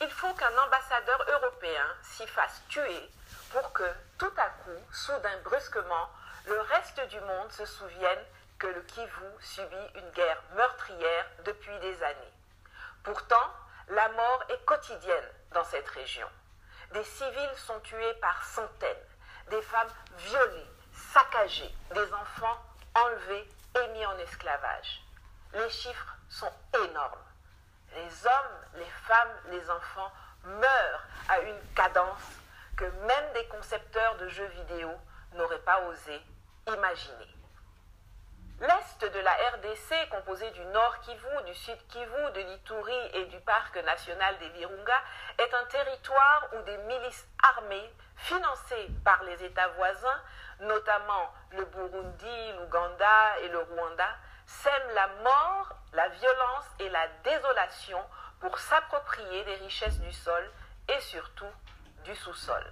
il faut qu'un ambassadeur européen s'y fasse tuer pour que, tout à coup, soudain, brusquement, le reste du monde se souvienne que le Kivu subit une guerre meurtrière depuis des années. Pourtant, la mort est quotidienne dans cette région. Des civils sont tués par centaines, des femmes violées, saccagées, des enfants enlevés et mis en esclavage. Les chiffres sont énormes. Les hommes, les femmes, les enfants meurent à une cadence que même des concepteurs de jeux vidéo n'auraient pas osé imaginer. L'est de la RDC, composé du nord Kivu, du sud Kivu, de l'Ituri et du parc national des Virunga, est un territoire où des milices armées, financées par les États voisins, notamment le Burundi, l'Ouganda et le Rwanda, sèment la mort, la violence et la désolation pour s'approprier des richesses du sol et surtout du sous-sol.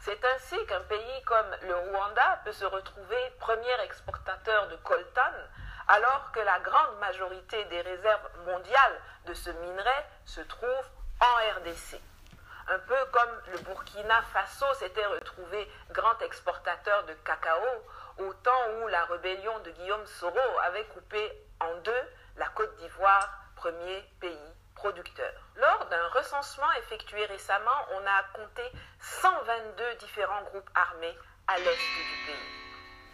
C'est ainsi qu'un pays comme le Rwanda peut se retrouver premier exportateur de coltan, alors que la grande majorité des réserves mondiales de ce minerai se trouvent en RDC. Un peu comme le Burkina Faso s'était retrouvé grand exportateur de cacao au temps où la rébellion de Guillaume Soro avait coupé en deux la Côte d'Ivoire, premier pays producteur. Lors d'un recensement effectué récemment, on a compté 122 différents groupes armés à l'est du pays.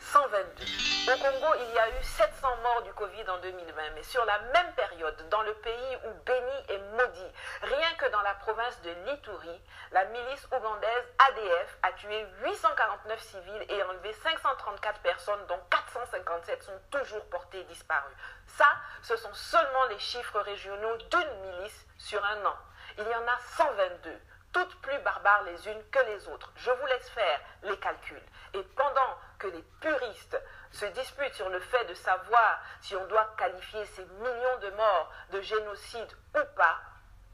122. Au Congo, il y a eu 700 morts du Covid en 2020, mais sur la même période, dans le pays où béni et maudit, rien que dans la province de l'Ituri, la milice ougandaise ADF a tué 849 civils et enlevé 534 personnes, dont 457 sont toujours portées disparues. Ça, ce sont seulement les chiffres régionaux d'une milice sur un an. Il y en a 122 toutes plus barbares les unes que les autres. Je vous laisse faire les calculs. Et pendant que les puristes se disputent sur le fait de savoir si on doit qualifier ces millions de morts de génocide ou pas,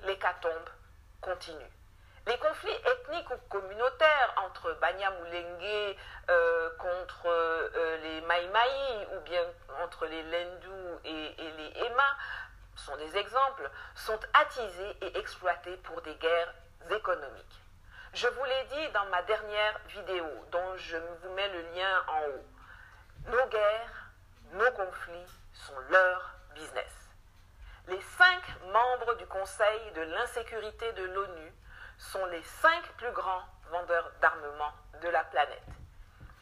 l'hécatombe continue. Les conflits ethniques ou communautaires entre Banyamulenge euh, contre euh, les Maïmaï ou bien entre les Lendu et, les Ema sont des exemples, sont attisés et exploités pour des guerres économiques. Je vous l'ai dit dans ma dernière vidéo, dont je vous mets le lien en haut. Nos guerres, nos conflits sont leur business. Les cinq membres du Conseil de l'insécurité de l'ONU sont les cinq plus grands vendeurs d'armement de la planète.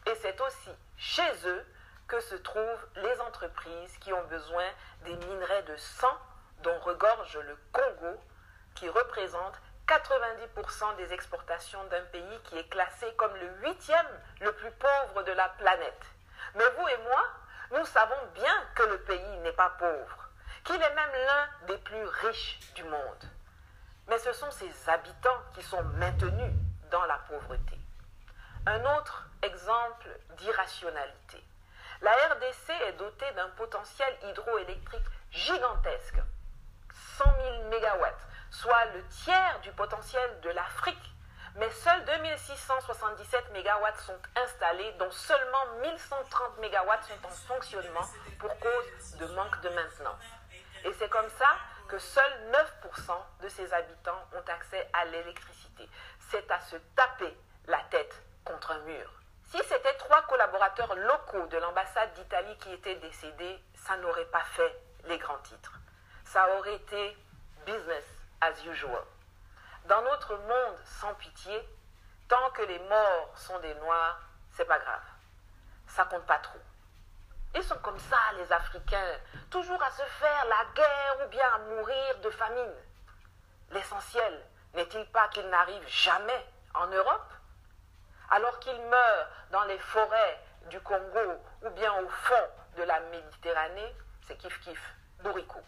Et c'est aussi chez eux que se trouvent les entreprises qui ont besoin des minerais de sang dont regorge le Congo, qui représente 90% des exportations d'un pays qui est classé comme le huitième le plus pauvre de la planète. Mais vous et moi, nous savons bien que le pays n'est pas pauvre, qu'il est même l'un des plus riches du monde. Mais ce sont ses habitants qui sont maintenus dans la pauvreté. Un autre exemple d'irrationalité. La RDC est dotée d'un potentiel hydroélectrique gigantesque, 100 000 mégawatts, soit le tiers du potentiel de l'Afrique. Mais seuls 2677 MW sont installés, dont seulement 1130 MW sont en fonctionnement pour cause de manque de maintenance. Et c'est comme ça que seuls 9% de ses habitants ont accès à l'électricité. C'est à se taper la tête contre un mur. Si c'était trois collaborateurs locaux de l'ambassade d'Italie qui étaient décédés, ça n'aurait pas fait les grands titres. Ça aurait été business as usual. Dans notre monde sans pitié, tant que les morts sont des noirs, c'est pas grave. Ça compte pas trop. Ils sont comme ça, les Africains, toujours à se faire la guerre ou bien à mourir de famine. L'essentiel n'est-il pas qu'ils n'arrivent jamais en Europe? Alors qu'ils meurent dans les forêts du Congo ou bien au fond de la Méditerranée, c'est kiff kiff, bourricot.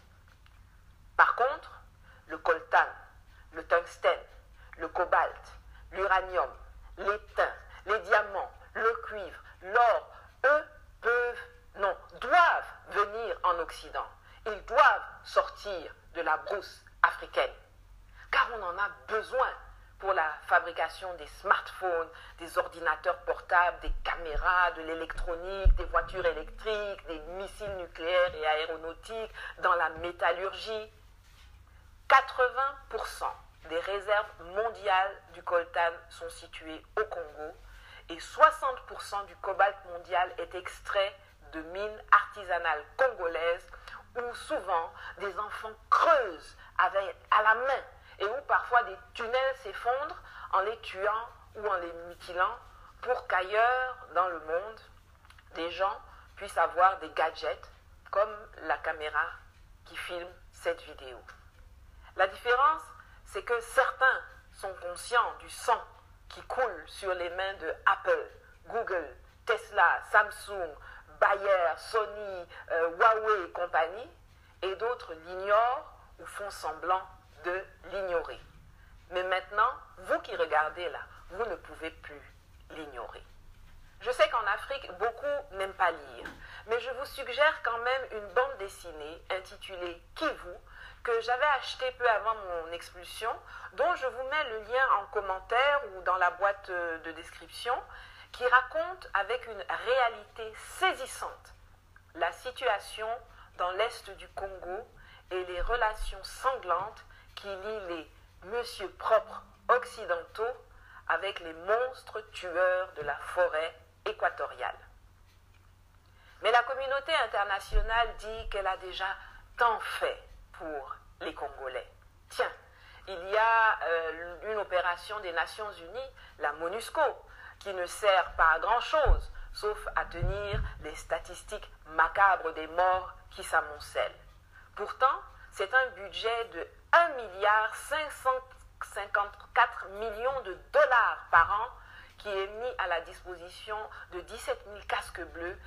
Par contre, le coltan, le tungstène, le cobalt, l'uranium, l'étain, les diamants, le cuivre, l'or, eux peuvent, non, doivent venir en Occident. Ils doivent sortir de la brousse africaine. Car on en a besoin pour la fabrication des smartphones, des ordinateurs portables, des caméras, de l'électronique, des voitures électriques, des missiles nucléaires et aéronautiques, dans la métallurgie. 80% des réserves mondiales du coltan sont situées au Congo et 60% du cobalt mondial est extrait de mines artisanales congolaises où souvent des enfants creusent à la main et où parfois des tunnels s'effondrent en les tuant ou en les mutilant pour qu'ailleurs dans le monde, des gens puissent avoir des gadgets comme la caméra qui filme cette vidéo. C'est que certains sont conscients du sang qui coule sur les mains de Apple, Google, Tesla, Samsung, Bayer, Sony, euh, Huawei et compagnie, et d'autres l'ignorent ou font semblant de l'ignorer. Mais maintenant, vous qui regardez là, vous ne pouvez plus l'ignorer. Je sais qu'en Afrique, beaucoup n'aiment pas lire, mais je vous suggère quand même une bande dessinée intitulée Kivu que j'avais achetée peu avant mon expulsion, dont je vous mets le lien en commentaire ou dans la boîte de description, qui raconte avec une réalité saisissante la situation dans l'est du Congo et les relations sanglantes qui lient les monsieur propres occidentaux avec les monstres tueurs de la forêt équatoriale. Mais la communauté internationale dit qu'elle a déjà tant fait pour les Congolais. Tiens, il y a euh, une opération des Nations Unies, la MONUSCO, qui ne sert pas à grand-chose, sauf à tenir les statistiques macabres des morts qui s'amoncellent. Pourtant, c'est un budget de 1 milliard 554 millions de dollars par an qui est mis à la disposition de 17 000 casques bleus,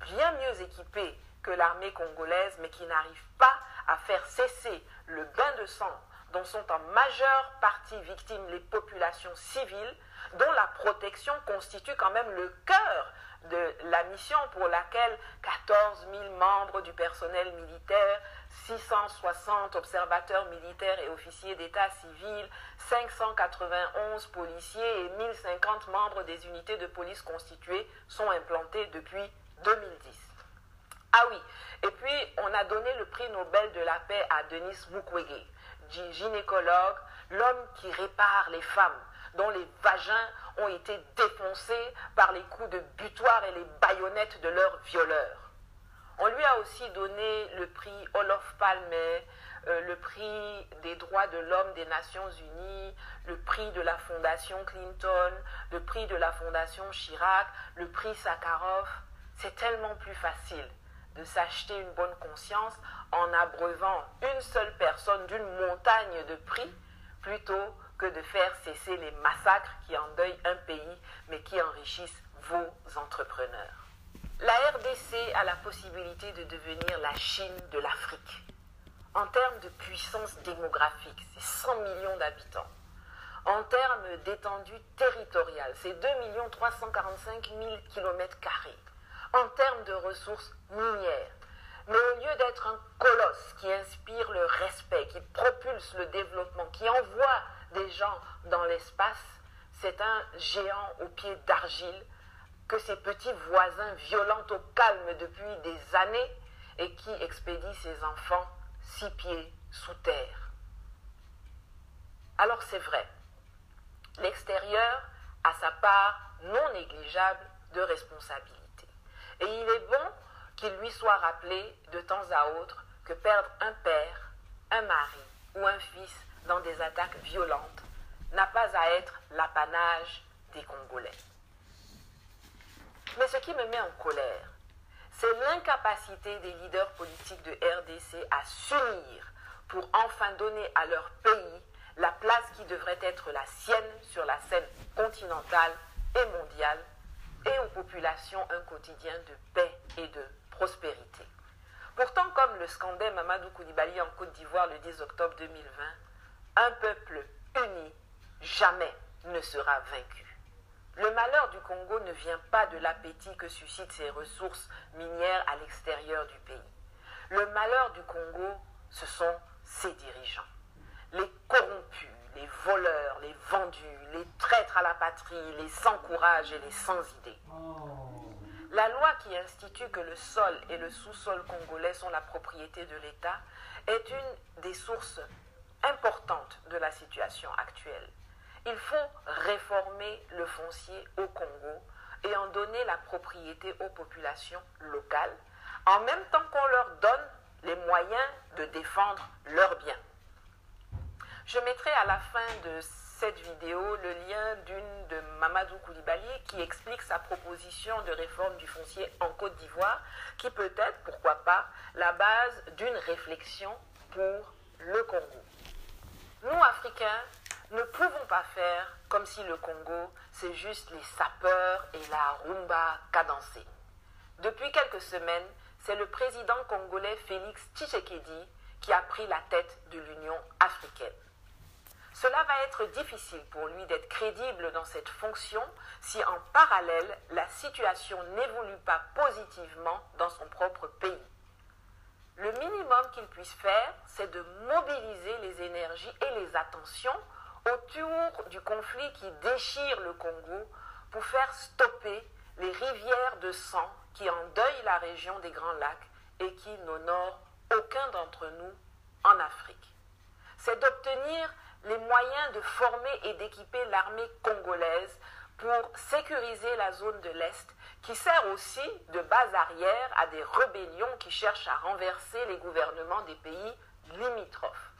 bien mieux équipés que l'armée congolaise, mais qui n'arrivent pas à faire cesser le bain de sang dont sont en majeure partie victimes les populations civiles, dont la protection constitue quand même le cœur de la mission pour laquelle 14 000 membres du personnel militaire, 660 observateurs militaires et officiers d'état civil, 591 policiers et 1050 membres des unités de police constituées sont implantés depuis 2010. Ah oui, et puis on a donné le prix Nobel de la paix à Denis Mukwege, gynécologue, l'homme qui répare les femmes, dont les vagins ont été défoncés par les coups de butoir et les baïonnettes de leurs violeurs. On lui a aussi donné le prix Olof Palme, euh, le prix des droits de l'homme des Nations Unies, le prix de la Fondation Clinton, le prix de la Fondation Chirac, le prix Sakharov. C'est tellement plus facile de s'acheter une bonne conscience en abreuvant une seule personne d'une montagne de prix plutôt que de faire cesser les massacres qui endeuillent un pays mais qui enrichissent vos entrepreneurs. La RDC a la possibilité de devenir la Chine de l'Afrique. En termes de puissance démographique, c'est 100 millions d'habitants. En termes d'étendue territoriale, c'est 2 345 000 km. En termes de ressources minières, mais au lieu d'être un colosse qui inspire le respect, qui propulse le développement, qui envoie des gens dans l'espace, c'est un géant aux pieds d'argile que ses petits voisins violentent au calme depuis des années et qui expédie ses enfants six pieds sous terre. Alors c'est vrai, l'extérieur a sa part non négligeable de responsabilité. Et il est bon qu'il lui soit rappelé de temps à autre que perdre un père, un mari ou un fils dans des attaques violentes n'a pas à être l'apanage des Congolais. Mais ce qui me met en colère, c'est l'incapacité des leaders politiques de RDC à s'unir pour enfin donner à leur pays la place qui devrait être la sienne sur la scène continentale et mondiale et aux populations un quotidien de paix et de prospérité. Pourtant, comme le scandait Mamadou Koulibaly en Côte d'Ivoire le 10 octobre 2020, un peuple uni jamais ne sera vaincu. Le malheur du Congo ne vient pas de l'appétit que suscitent ses ressources minières à l'extérieur du pays. Le malheur du Congo, ce sont ses dirigeants. Les corrompus, les voleurs, les vendus, les traîtres à la patrie, les sans courage et les sans idées. La loi qui institue que le sol et le sous-sol congolais sont la propriété de l'État est une des sources importantes importante de la situation actuelle. Il faut réformer le foncier au Congo et en donner la propriété aux populations locales, en même temps qu'on leur donne les moyens de défendre leurs biens. Je mettrai à la fin de cette vidéo le lien d'une de Mamadou Koulibaly qui explique sa proposition de réforme du foncier en Côte d'Ivoire, qui peut être, pourquoi pas, la base d'une réflexion pour le Congo. Nous, Africains, ne pouvons pas faire comme si le Congo, c'est juste les sapeurs et la rumba cadencée. Depuis quelques semaines, c'est le président congolais Félix Tshisekedi qui a pris la tête de l'Union africaine. Cela va être difficile pour lui d'être crédible dans cette fonction si en parallèle la situation n'évolue pas positivement dans son propre pays. Le minimum qu'il puisse faire, c'est de mobiliser les énergies et les attentions autour du conflit qui déchire le Congo pour faire stopper les rivières de sang qui endeuillent la région des Grands Lacs et qui n'honorent aucun d'entre nous en Afrique. C'est d'obtenir les moyens de former et d'équiper l'armée congolaise pour sécuriser la zone de l'Est, qui sert aussi de base arrière à des rébellions qui cherchent à renverser les gouvernements des pays limitrophes.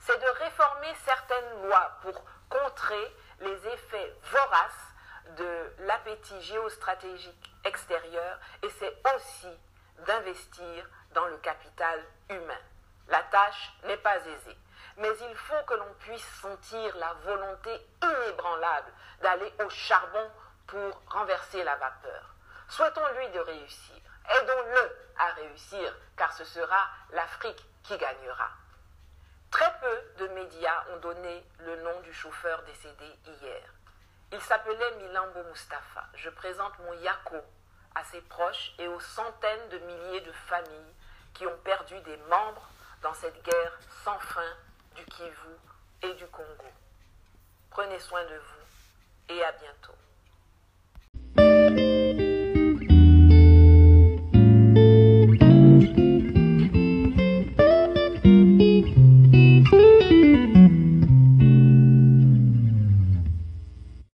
C'est de réformer certaines lois pour contrer les effets voraces de l'appétit géostratégique extérieur et c'est aussi d'investir dans le capital humain. La tâche n'est pas aisée, mais il faut que l'on puisse sentir la volonté inébranlable d'aller au charbon pour renverser la vapeur. Souhaitons-lui de réussir. Aidons-le à réussir, car ce sera l'Afrique qui gagnera. Très peu de médias ont donné le nom du chauffeur décédé hier. Il s'appelait Milambo Mustafa. Je présente mon Yako à ses proches et aux centaines de milliers de familles qui ont perdu des membres dans cette guerre sans fin du Kivu et du Congo. Prenez soin de vous et à bientôt.